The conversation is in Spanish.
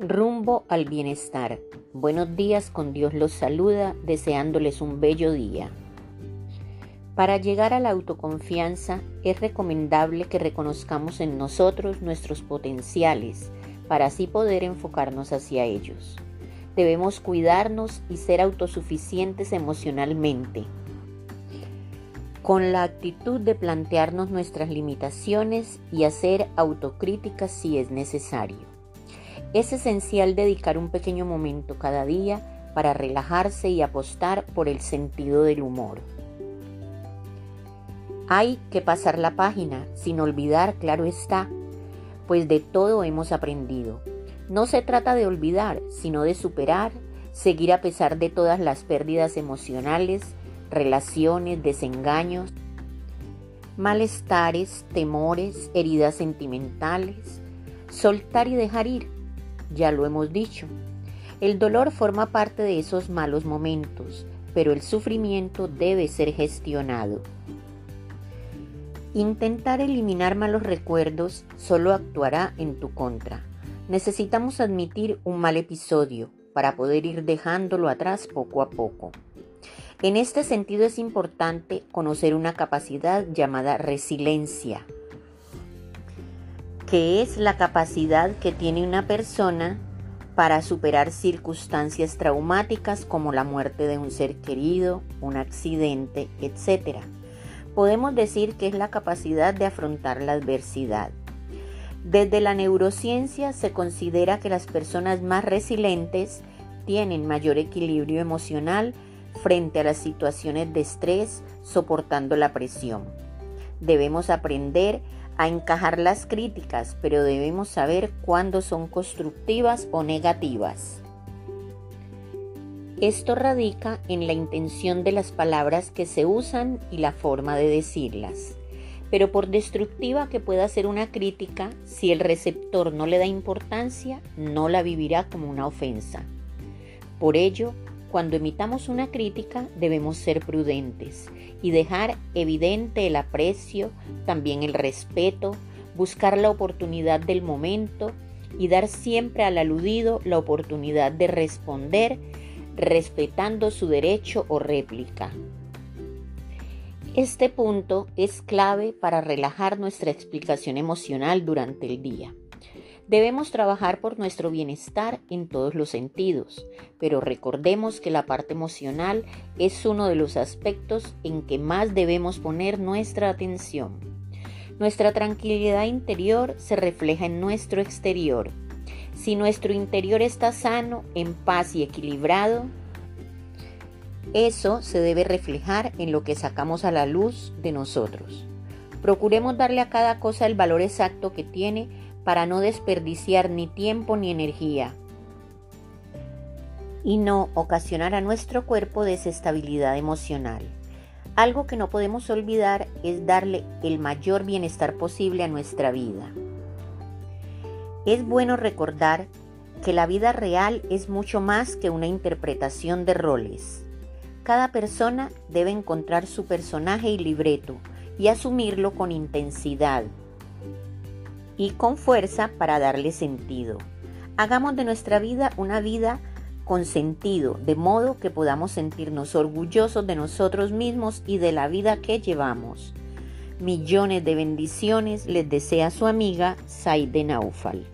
Rumbo al bienestar. Buenos días, con Dios los saluda, deseándoles un bello día. Para llegar a la autoconfianza es recomendable que reconozcamos en nosotros nuestros potenciales para así poder enfocarnos hacia ellos. Debemos cuidarnos y ser autosuficientes emocionalmente, con la actitud de plantearnos nuestras limitaciones y hacer autocríticas si es necesario. Es esencial dedicar un pequeño momento cada día para relajarse y apostar por el sentido del humor. Hay que pasar la página, sin olvidar, claro está, pues de todo hemos aprendido. No se trata de olvidar, sino de superar, seguir a pesar de todas las pérdidas emocionales, relaciones, desengaños, malestares, temores, heridas sentimentales, soltar y dejar ir ya lo hemos dicho. El dolor forma parte de esos malos momentos, pero el sufrimiento debe ser gestionado. Intentar eliminar malos recuerdos solo actuará en tu contra. Necesitamos admitir un mal episodio para poder ir dejándolo atrás poco a poco. En este sentido es importante conocer una capacidad llamada resiliencia que es la capacidad que tiene una persona para superar circunstancias traumáticas como la muerte de un ser querido, un accidente, etc. Podemos decir que es la capacidad de afrontar la adversidad. Desde la neurociencia se considera que las personas más resilientes tienen mayor equilibrio emocional frente a las situaciones de estrés, soportando la presión. Debemos aprender a encajar las críticas, pero debemos saber cuándo son constructivas o negativas. Esto radica en la intención de las palabras que se usan y la forma de decirlas. Pero por destructiva que pueda ser una crítica, si el receptor no le da importancia, no la vivirá como una ofensa. Por ello, cuando emitamos una crítica debemos ser prudentes y dejar evidente el aprecio, también el respeto, buscar la oportunidad del momento y dar siempre al aludido la oportunidad de responder respetando su derecho o réplica. Este punto es clave para relajar nuestra explicación emocional durante el día. Debemos trabajar por nuestro bienestar en todos los sentidos, pero recordemos que la parte emocional es uno de los aspectos en que más debemos poner nuestra atención. Nuestra tranquilidad interior se refleja en nuestro exterior. Si nuestro interior está sano, en paz y equilibrado, eso se debe reflejar en lo que sacamos a la luz de nosotros. Procuremos darle a cada cosa el valor exacto que tiene para no desperdiciar ni tiempo ni energía y no ocasionar a nuestro cuerpo desestabilidad emocional. Algo que no podemos olvidar es darle el mayor bienestar posible a nuestra vida. Es bueno recordar que la vida real es mucho más que una interpretación de roles. Cada persona debe encontrar su personaje y libreto y asumirlo con intensidad, y con fuerza para darle sentido. Hagamos de nuestra vida una vida con sentido, de modo que podamos sentirnos orgullosos de nosotros mismos y de la vida que llevamos. Millones de bendiciones les desea su amiga Saide Naufal.